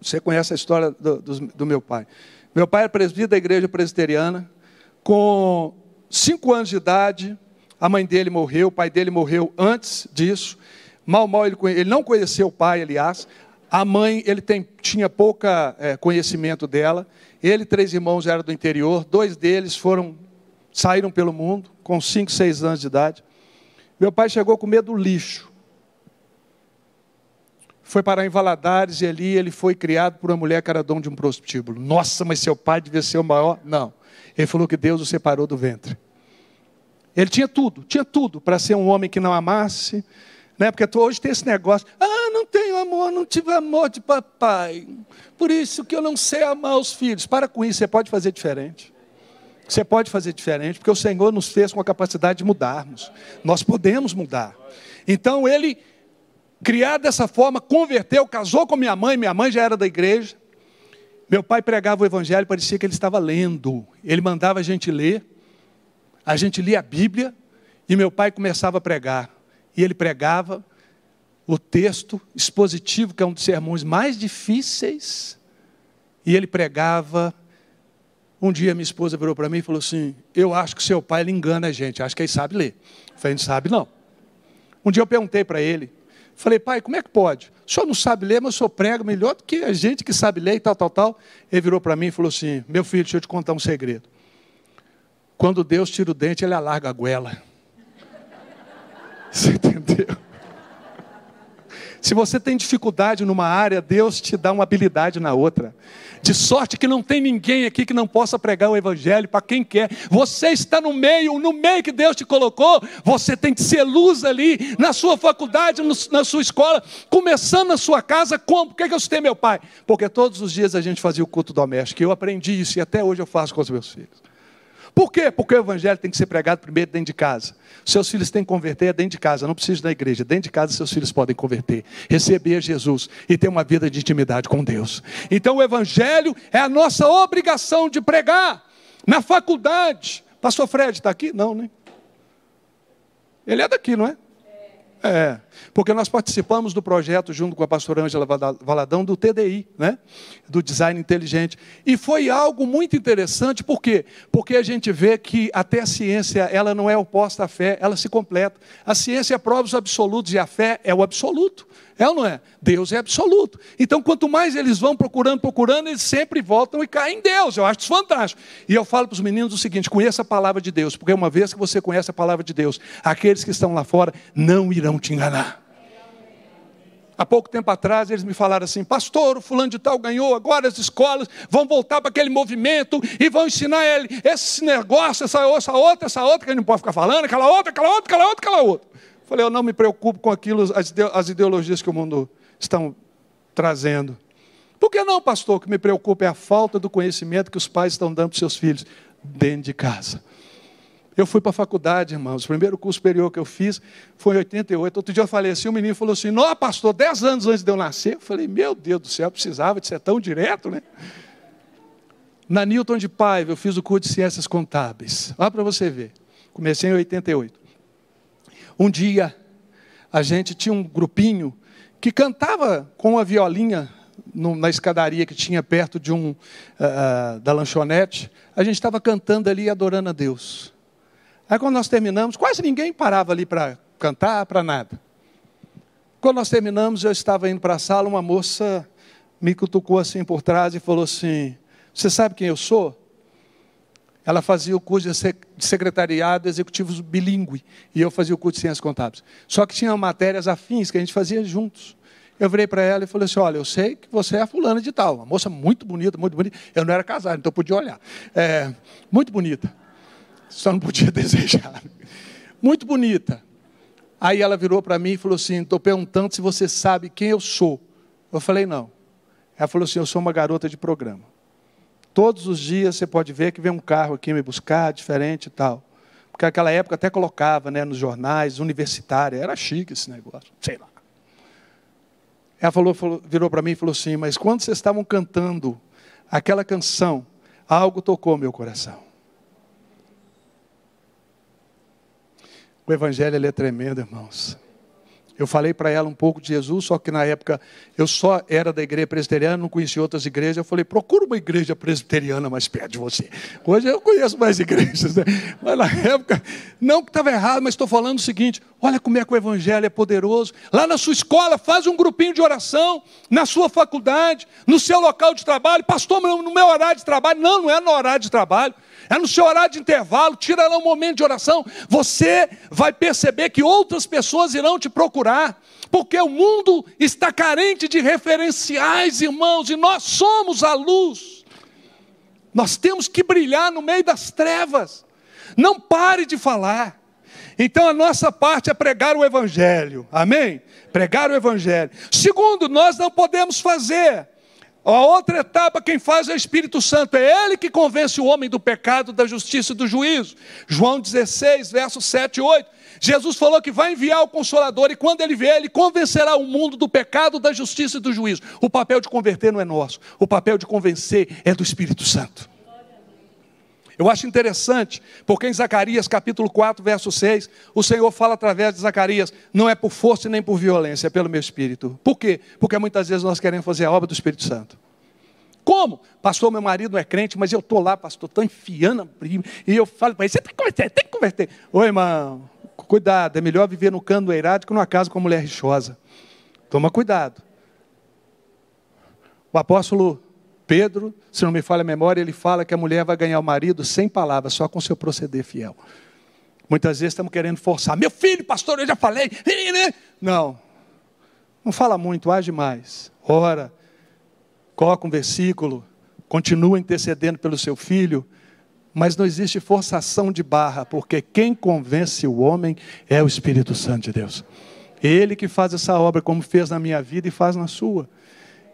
Você conhece a história do, do, do meu pai. Meu pai era presbítero da igreja presbiteriana. Com cinco anos de idade, a mãe dele morreu, o pai dele morreu antes disso. Mal, mal ele, ele não conheceu o pai, aliás. A mãe, ele tem, tinha pouca é, conhecimento dela. Ele, três irmãos, eram do interior. Dois deles foram saíram pelo mundo com 5, 6 anos de idade. Meu pai chegou com medo do lixo. Foi parar em Valadares e ali ele foi criado por uma mulher que era dono de um prostíbulo. Nossa, mas seu pai devia ser o maior. Não. Ele falou que Deus o separou do ventre. Ele tinha tudo, tinha tudo para ser um homem que não amasse, né? Porque hoje tem esse negócio, ah, não tenho amor, não tive amor de papai. Por isso que eu não sei amar os filhos. Para com isso, você pode fazer diferente. Você pode fazer diferente, porque o Senhor nos fez com a capacidade de mudarmos. Nós podemos mudar. Então ele, criado dessa forma, converteu, casou com minha mãe, minha mãe já era da igreja. Meu pai pregava o evangelho, parecia que ele estava lendo. Ele mandava a gente ler. A gente lia a Bíblia e meu pai começava a pregar. E ele pregava o texto expositivo, que é um dos sermões mais difíceis. E ele pregava. Um dia minha esposa virou para mim e falou assim: Eu acho que seu pai engana a gente, acho que ele sabe ler. Eu falei: Não sabe não. Um dia eu perguntei para ele, falei: Pai, como é que pode? O senhor não sabe ler, mas o senhor prega melhor do que a gente que sabe ler e tal, tal, tal. Ele virou para mim e falou assim: Meu filho, deixa eu te contar um segredo. Quando Deus tira o dente, ele alarga a goela. Você entendeu? Se você tem dificuldade numa área, Deus te dá uma habilidade na outra. De sorte que não tem ninguém aqui que não possa pregar o Evangelho para quem quer. Você está no meio, no meio que Deus te colocou. Você tem que ser luz ali, na sua faculdade, na sua escola, começando na sua casa. Como? Por que eu citei meu pai? Porque todos os dias a gente fazia o culto doméstico. Eu aprendi isso e até hoje eu faço com os meus filhos. Por quê? Porque o evangelho tem que ser pregado primeiro dentro de casa. Seus filhos têm que converter dentro de casa, não precisa da igreja. Dentro de casa, seus filhos podem converter, receber Jesus e ter uma vida de intimidade com Deus. Então, o evangelho é a nossa obrigação de pregar. Na faculdade, pastor Fred está aqui? Não, né? Ele é daqui, não é? É, porque nós participamos do projeto, junto com a pastora Ângela Valadão, do TDI, né? do Design Inteligente. E foi algo muito interessante, por quê? Porque a gente vê que até a ciência, ela não é oposta à fé, ela se completa. A ciência prova os absolutos e a fé é o absoluto. É ou não é? Deus é absoluto. Então, quanto mais eles vão procurando, procurando, eles sempre voltam e caem em Deus. Eu acho isso fantástico. E eu falo para os meninos o seguinte: conheça a palavra de Deus, porque uma vez que você conhece a palavra de Deus, aqueles que estão lá fora não irão te enganar. Há pouco tempo atrás eles me falaram assim: Pastor, o fulano de tal ganhou, agora as escolas vão voltar para aquele movimento e vão ensinar ele esse negócio, essa, outra, essa outra, que ele não pode ficar falando, aquela outra, aquela outra, aquela outra, aquela outra. Falei, eu não me preocupo com aquilo, as ideologias que o mundo estão trazendo. Por que não, pastor? O que me preocupa é a falta do conhecimento que os pais estão dando para seus filhos dentro de casa. Eu fui para a faculdade, irmãos. O primeiro curso superior que eu fiz foi em 88. Outro dia eu falei assim, o menino falou assim, não, pastor, 10 anos antes de eu nascer. Eu falei, meu Deus do céu, precisava de ser tão direto, né? Na Newton de Paiva, eu fiz o curso de Ciências Contábeis. Olha para você ver. Comecei em 88. Um dia, a gente tinha um grupinho que cantava com uma violinha no, na escadaria que tinha perto de um uh, da lanchonete. A gente estava cantando ali, adorando a Deus. Aí quando nós terminamos, quase ninguém parava ali para cantar, para nada. Quando nós terminamos, eu estava indo para a sala, uma moça me cutucou assim por trás e falou assim: Você sabe quem eu sou? Ela fazia o curso de secretariado executivo bilíngue e eu fazia o curso de ciências contábeis. Só que tinha matérias afins que a gente fazia juntos. Eu virei para ela e falei assim: Olha, eu sei que você é a fulana de tal, uma moça muito bonita, muito bonita. Eu não era casado, então podia olhar. É, muito bonita. Só não podia desejar. Muito bonita. Aí ela virou para mim e falou assim: Estou perguntando se você sabe quem eu sou. Eu falei: Não. Ela falou assim: Eu sou uma garota de programa. Todos os dias você pode ver que vem um carro aqui me buscar, diferente e tal. Porque naquela época até colocava né, nos jornais, universitária, era chique esse negócio, sei lá. Ela falou, falou virou para mim e falou assim: Mas quando vocês estavam cantando aquela canção, algo tocou meu coração. O Evangelho é tremendo, irmãos. Eu falei para ela um pouco de Jesus, só que na época eu só era da igreja presbiteriana, não conhecia outras igrejas. Eu falei, procura uma igreja presbiteriana mais perto de você. Hoje eu conheço mais igrejas, né? mas na época, não que estava errado, mas estou falando o seguinte: olha como é que o evangelho é poderoso. Lá na sua escola, faz um grupinho de oração, na sua faculdade, no seu local de trabalho. Pastor, no meu horário de trabalho. Não, não é no horário de trabalho. É no seu horário de intervalo, tira lá um momento de oração. Você vai perceber que outras pessoas irão te procurar, porque o mundo está carente de referenciais, irmãos, e nós somos a luz. Nós temos que brilhar no meio das trevas. Não pare de falar. Então a nossa parte é pregar o Evangelho, amém? Pregar o Evangelho. Segundo, nós não podemos fazer a outra etapa, quem faz é o Espírito Santo, é ele que convence o homem do pecado, da justiça e do juízo. João 16, versos 7 e 8. Jesus falou que vai enviar o Consolador e quando ele vier, ele convencerá o mundo do pecado, da justiça e do juízo. O papel de converter não é nosso, o papel de convencer é do Espírito Santo. Eu acho interessante, porque em Zacarias capítulo 4, verso 6, o Senhor fala através de Zacarias: não é por força nem por violência, é pelo meu espírito. Por quê? Porque muitas vezes nós queremos fazer a obra do Espírito Santo. Como? Pastor, meu marido não é crente, mas eu estou lá, pastor, estou enfiando a prima. E eu falo para ele: você tem que converter, tem que converter. Ô irmão, cuidado, é melhor viver no cano eirado que numa casa com uma mulher rixosa. Toma cuidado. O apóstolo Pedro, se não me falha a memória, ele fala que a mulher vai ganhar o marido sem palavras, só com seu proceder fiel. Muitas vezes estamos querendo forçar. Meu filho, pastor, eu já falei. Não. Não fala muito, age mais. Ora, coloca um versículo, continua intercedendo pelo seu filho, mas não existe forçação de barra, porque quem convence o homem é o Espírito Santo de Deus. Ele que faz essa obra como fez na minha vida e faz na sua.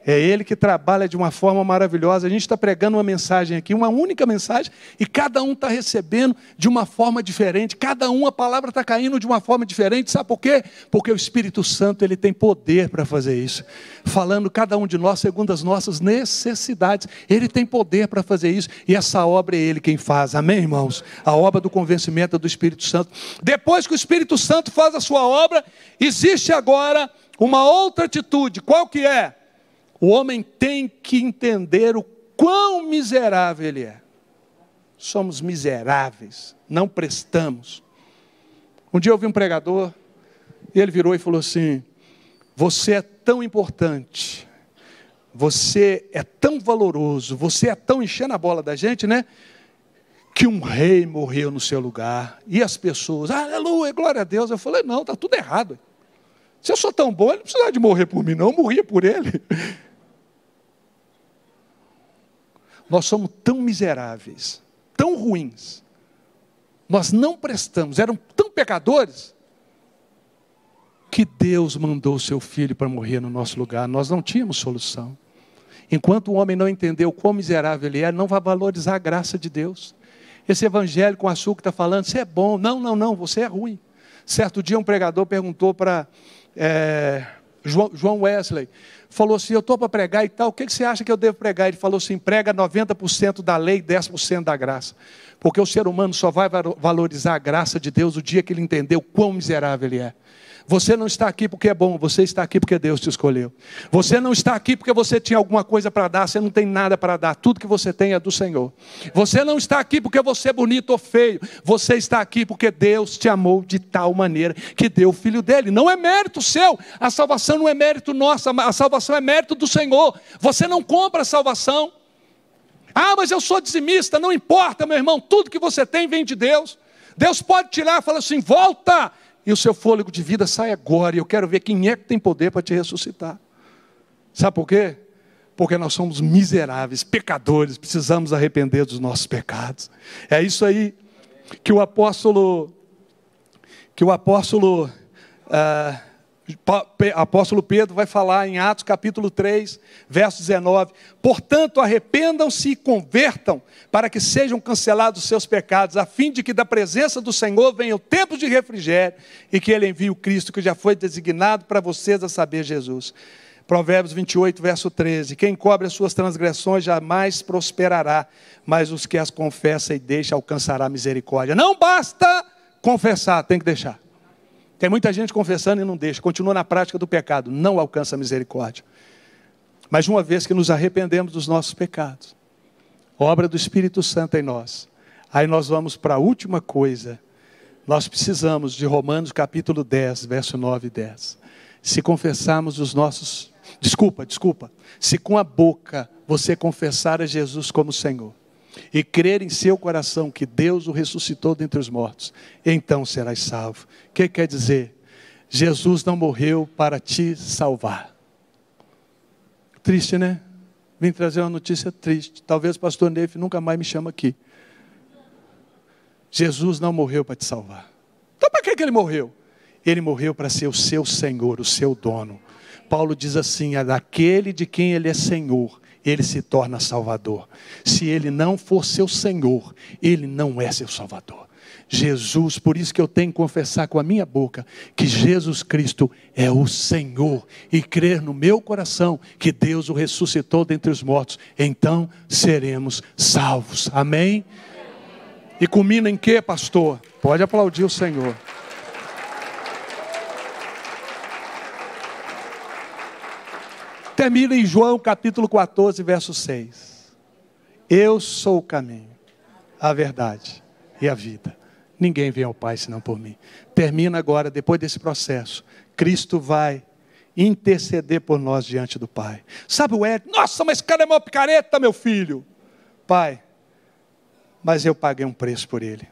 É Ele que trabalha de uma forma maravilhosa. A gente está pregando uma mensagem aqui, uma única mensagem, e cada um está recebendo de uma forma diferente. Cada um a palavra está caindo de uma forma diferente. Sabe por quê? Porque o Espírito Santo ele tem poder para fazer isso. Falando cada um de nós segundo as nossas necessidades. Ele tem poder para fazer isso. E essa obra é Ele quem faz. Amém, irmãos? A obra do convencimento do Espírito Santo. Depois que o Espírito Santo faz a sua obra, existe agora uma outra atitude. Qual que é? O homem tem que entender o quão miserável ele é. Somos miseráveis, não prestamos. Um dia eu vi um pregador, e ele virou e falou assim: Você é tão importante, você é tão valoroso, você é tão enchendo a bola da gente, né? Que um rei morreu no seu lugar, e as pessoas, aleluia, glória a Deus. Eu falei: Não, está tudo errado. Se eu sou tão bom, ele não precisava de morrer por mim, não, eu morria por ele. Nós somos tão miseráveis, tão ruins, nós não prestamos, eram tão pecadores, que Deus mandou seu filho para morrer no nosso lugar, nós não tínhamos solução. Enquanto o homem não entendeu quão miserável ele é, não vai valorizar a graça de Deus. Esse evangelho com açúcar está falando, você é bom. Não, não, não, você é ruim. Certo dia um pregador perguntou para é, João Wesley, falou assim: Eu estou para pregar e tal, o que, que você acha que eu devo pregar? Ele falou assim: prega 90% da lei, 10% da graça. Porque o ser humano só vai valorizar a graça de Deus o dia que ele entendeu quão miserável ele é. Você não está aqui porque é bom, você está aqui porque Deus te escolheu. Você não está aqui porque você tinha alguma coisa para dar, você não tem nada para dar, tudo que você tem é do Senhor. Você não está aqui porque você é bonito ou feio, você está aqui porque Deus te amou de tal maneira que deu o filho dele. Não é mérito seu, a salvação não é mérito nosso, a salvação é mérito do Senhor. Você não compra a salvação. Ah, mas eu sou dizimista, não importa, meu irmão, tudo que você tem vem de Deus. Deus pode tirar falar assim: volta, e o seu fôlego de vida sai agora, e eu quero ver quem é que tem poder para te ressuscitar. Sabe por quê? Porque nós somos miseráveis, pecadores, precisamos arrepender dos nossos pecados. É isso aí que o apóstolo, que o apóstolo ah, apóstolo Pedro vai falar em Atos capítulo 3, verso 19: Portanto, arrependam-se e convertam, para que sejam cancelados os seus pecados, a fim de que da presença do Senhor venha o tempo de refrigério e que Ele envie o Cristo que já foi designado para vocês, a saber, Jesus. Provérbios 28, verso 13: Quem cobre as suas transgressões jamais prosperará, mas os que as confessa e deixa alcançará misericórdia. Não basta confessar, tem que deixar. Tem muita gente confessando e não deixa, continua na prática do pecado, não alcança a misericórdia. Mas uma vez que nos arrependemos dos nossos pecados, obra do Espírito Santo em nós, aí nós vamos para a última coisa. Nós precisamos de Romanos capítulo 10, verso 9 e 10. Se confessarmos os nossos. Desculpa, desculpa. Se com a boca você confessar a Jesus como Senhor e crer em seu coração que Deus o ressuscitou dentre os mortos, então serás salvo. O que quer dizer? Jesus não morreu para te salvar. Triste, né? Vim trazer uma notícia triste. Talvez o pastor Neif nunca mais me chama aqui. Jesus não morreu para te salvar. Então para que, ele morreu? Ele morreu para ser o seu Senhor, o seu dono. Paulo diz assim: daquele de quem ele é Senhor, ele se torna Salvador. Se ele não for seu Senhor, ele não é seu Salvador. Jesus, por isso que eu tenho que confessar com a minha boca que Jesus Cristo é o Senhor e crer no meu coração que Deus o ressuscitou dentre os mortos, então seremos salvos. Amém? E culmina em quê, pastor? Pode aplaudir o Senhor. Termina em João capítulo 14, verso 6. Eu sou o caminho, a verdade e a vida. Ninguém vem ao Pai senão por mim. Termina agora, depois desse processo. Cristo vai interceder por nós diante do Pai. Sabe o Ed? Nossa, mas cara é uma picareta, meu filho. Pai, mas eu paguei um preço por ele.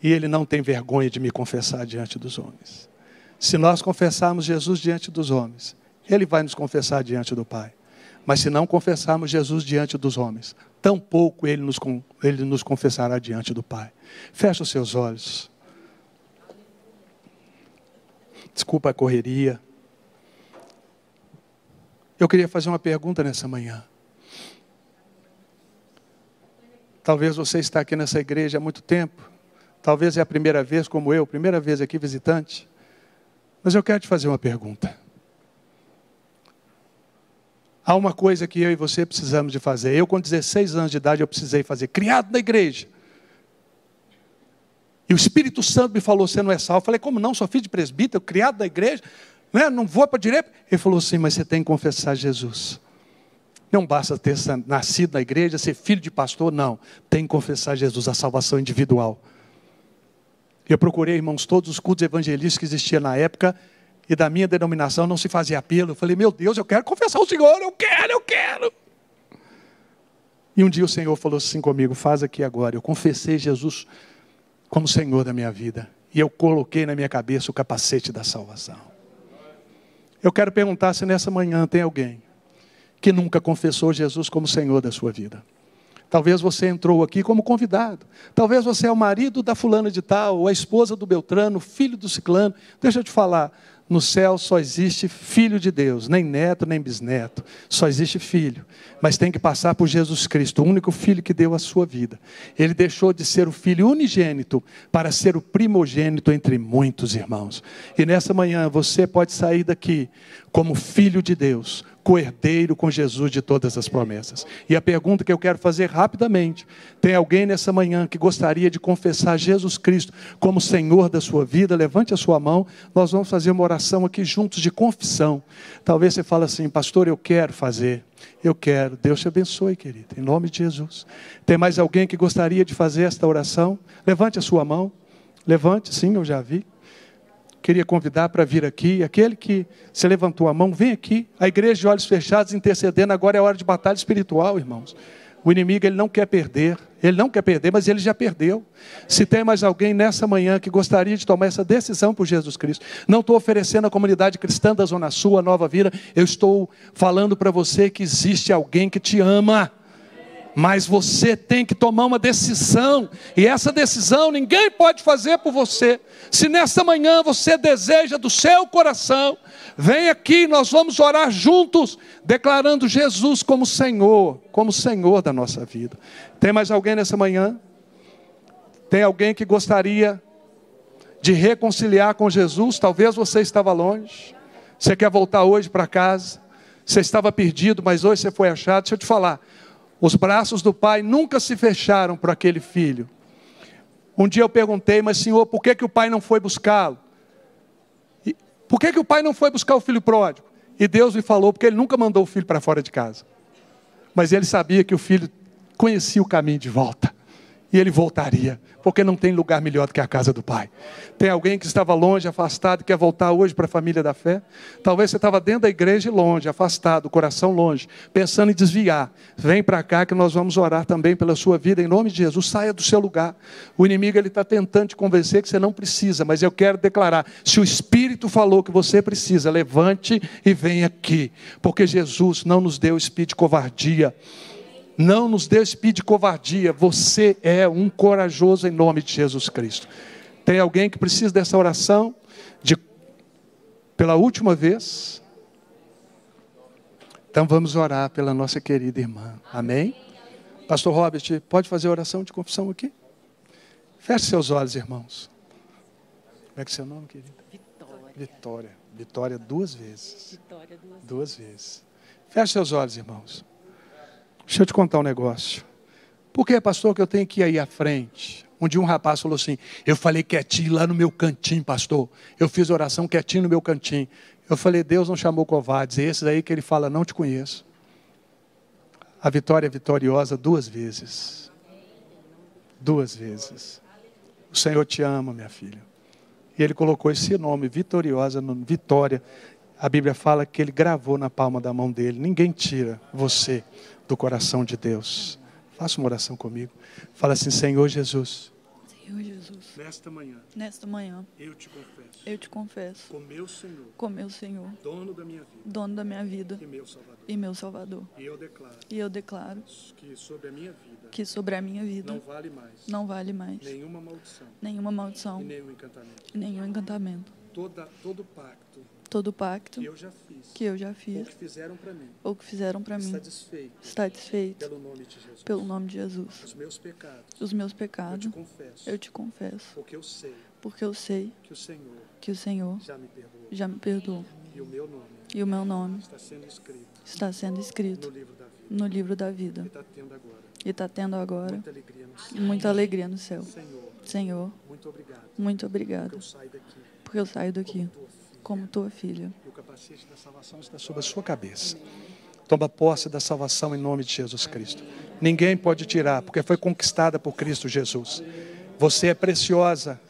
E ele não tem vergonha de me confessar diante dos homens. Se nós confessarmos Jesus diante dos homens, ele vai nos confessar diante do Pai. Mas se não confessarmos Jesus diante dos homens, tampouco ele nos, ele nos confessará diante do Pai. Feche os seus olhos. Desculpa a correria. Eu queria fazer uma pergunta nessa manhã. Talvez você está aqui nessa igreja há muito tempo. Talvez é a primeira vez, como eu, primeira vez aqui visitante. Mas eu quero te fazer uma pergunta. Há uma coisa que eu e você precisamos de fazer. Eu, com 16 anos de idade, eu precisei fazer. Criado na igreja. E o Espírito Santo me falou: Você não é salvo. Eu falei: Como não? Sou filho de presbítero, criado na igreja. Não, é? não vou para a direita. Ele falou assim: Mas você tem que confessar Jesus. Não basta ter nascido na igreja, ser filho de pastor, não. Tem que confessar Jesus, a salvação individual. Eu procurei, irmãos, todos os cultos evangelísticos que existiam na época, e da minha denominação não se fazia apelo. Eu falei, meu Deus, eu quero confessar o Senhor, eu quero, eu quero. E um dia o Senhor falou assim comigo: faz aqui agora. Eu confessei Jesus como Senhor da minha vida. E eu coloquei na minha cabeça o capacete da salvação. Eu quero perguntar se nessa manhã tem alguém que nunca confessou Jesus como Senhor da sua vida. Talvez você entrou aqui como convidado. Talvez você é o marido da fulana de tal, ou a esposa do Beltrano, filho do ciclano. Deixa eu te falar, no céu só existe filho de Deus, nem neto, nem bisneto, só existe filho. Mas tem que passar por Jesus Cristo, o único filho que deu a sua vida. Ele deixou de ser o filho unigênito para ser o primogênito entre muitos irmãos. E nessa manhã você pode sair daqui como filho de Deus, coerdeiro com Jesus de todas as promessas. E a pergunta que eu quero fazer rapidamente: tem alguém nessa manhã que gostaria de confessar Jesus Cristo como Senhor da sua vida? Levante a sua mão, nós vamos fazer uma oração aqui juntos de confissão. Talvez você fale assim, pastor, eu quero fazer. Eu quero. Deus te abençoe, querido, em nome de Jesus. Tem mais alguém que gostaria de fazer esta oração? Levante a sua mão. Levante, sim, eu já vi queria convidar para vir aqui. Aquele que se levantou a mão, vem aqui. A igreja de olhos fechados intercedendo. Agora é hora de batalha espiritual, irmãos. O inimigo ele não quer perder. Ele não quer perder, mas ele já perdeu. Se tem mais alguém nessa manhã que gostaria de tomar essa decisão por Jesus Cristo, não estou oferecendo à comunidade cristã da Zona Sul a nova vida. Eu estou falando para você que existe alguém que te ama mas você tem que tomar uma decisão, e essa decisão ninguém pode fazer por você. Se nesta manhã você deseja do seu coração, vem aqui, nós vamos orar juntos, declarando Jesus como Senhor, como Senhor da nossa vida. Tem mais alguém nessa manhã? Tem alguém que gostaria de reconciliar com Jesus? Talvez você estava longe, você quer voltar hoje para casa, você estava perdido, mas hoje você foi achado. Deixa eu te falar os braços do pai nunca se fecharam para aquele filho. Um dia eu perguntei, mas senhor, por que, que o pai não foi buscá-lo? Por que, que o pai não foi buscar o filho pródigo? E Deus lhe falou, porque ele nunca mandou o filho para fora de casa. Mas ele sabia que o filho conhecia o caminho de volta e ele voltaria, porque não tem lugar melhor do que a casa do Pai. Tem alguém que estava longe, afastado, quer voltar hoje para a família da fé? Talvez você estava dentro da igreja e longe, afastado, coração longe, pensando em desviar. Vem para cá que nós vamos orar também pela sua vida, em nome de Jesus. Saia do seu lugar. O inimigo ele está tentando te convencer que você não precisa, mas eu quero declarar: se o Espírito falou que você precisa, levante e venha aqui, porque Jesus não nos deu espírito de covardia não nos dê espírito de covardia. Você é um corajoso em nome de Jesus Cristo. Tem alguém que precisa dessa oração de pela última vez? Então vamos orar pela nossa querida irmã. Amém? Pastor Robert, pode fazer oração de confissão aqui? Feche seus olhos, irmãos. Como é que é seu nome, querida? Vitória. Vitória. Vitória duas vezes. Vitória duas Duas vezes. Feche seus olhos, irmãos. Deixa eu te contar um negócio. Por que, pastor, que eu tenho que ir aí à frente? Um dia um rapaz falou assim: Eu falei quietinho lá no meu cantinho, pastor. Eu fiz oração quietinho no meu cantinho. Eu falei: Deus não chamou covardes. E esses aí que ele fala: Não te conheço. A vitória é vitoriosa duas vezes. Duas vezes. O Senhor te ama, minha filha. E ele colocou esse nome, vitoriosa, no Vitória. A Bíblia fala que ele gravou na palma da mão dele. Ninguém tira você do coração de Deus. Faça uma oração comigo. Fala assim: Senhor Jesus, Senhor Jesus, nesta manhã nesta manhã eu te confesso, eu te confesso, como meu Senhor, como meu Senhor, dono da minha vida dono da minha vida e meu Salvador. e meu Salvador. E eu declaro E eu declaro que sobre a minha vida que sobre a minha não vida vale mais não vale mais nenhuma maldição nenhuma e maldição, nenhum encantamento. nenhum encantamento. Toda, todo pacto Todo pacto que eu já fiz, que eu já ou fiz que fizeram para mim, ou que fizeram para mim. está desfeito. Pelo nome de Jesus. pelo nome de Jesus. Os meus pecados, Os meus eu pecados te confesso, eu te confesso, porque eu sei porque eu sei que o Senhor que o Senhor já me perdoou. já me perdoou. E o meu nome e o meu nome está sendo escrito está sendo no escrito livro da vida. no livro da e vida está tendo agora e está tendo agora muita alegria no céu. muita alegria no céu. Senhor, Senhor, muito obrigado. muito obrigado, eu saio daqui porque eu saio daqui. Como tua filha. E o capacete da salvação está sobre a sua cabeça. Toma posse da salvação em nome de Jesus Cristo. Ninguém pode tirar, porque foi conquistada por Cristo Jesus. Você é preciosa,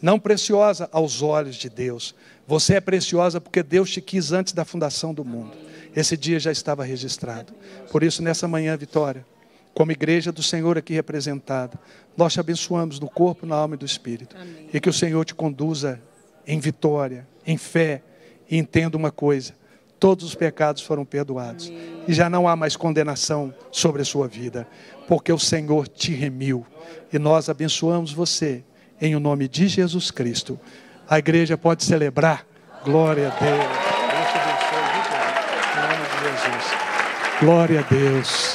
não preciosa aos olhos de Deus. Você é preciosa porque Deus te quis antes da fundação do mundo. Esse dia já estava registrado. Por isso, nessa manhã, Vitória, como igreja do Senhor aqui representada, nós te abençoamos no corpo, na alma e do espírito. E que o Senhor te conduza em vitória, em fé, e entenda uma coisa: todos os pecados foram perdoados. E já não há mais condenação sobre a sua vida, porque o Senhor te remiu. E nós abençoamos você em o nome de Jesus Cristo. A igreja pode celebrar. Glória a Deus. Deus abençoe? Em nome de Jesus. Glória a Deus.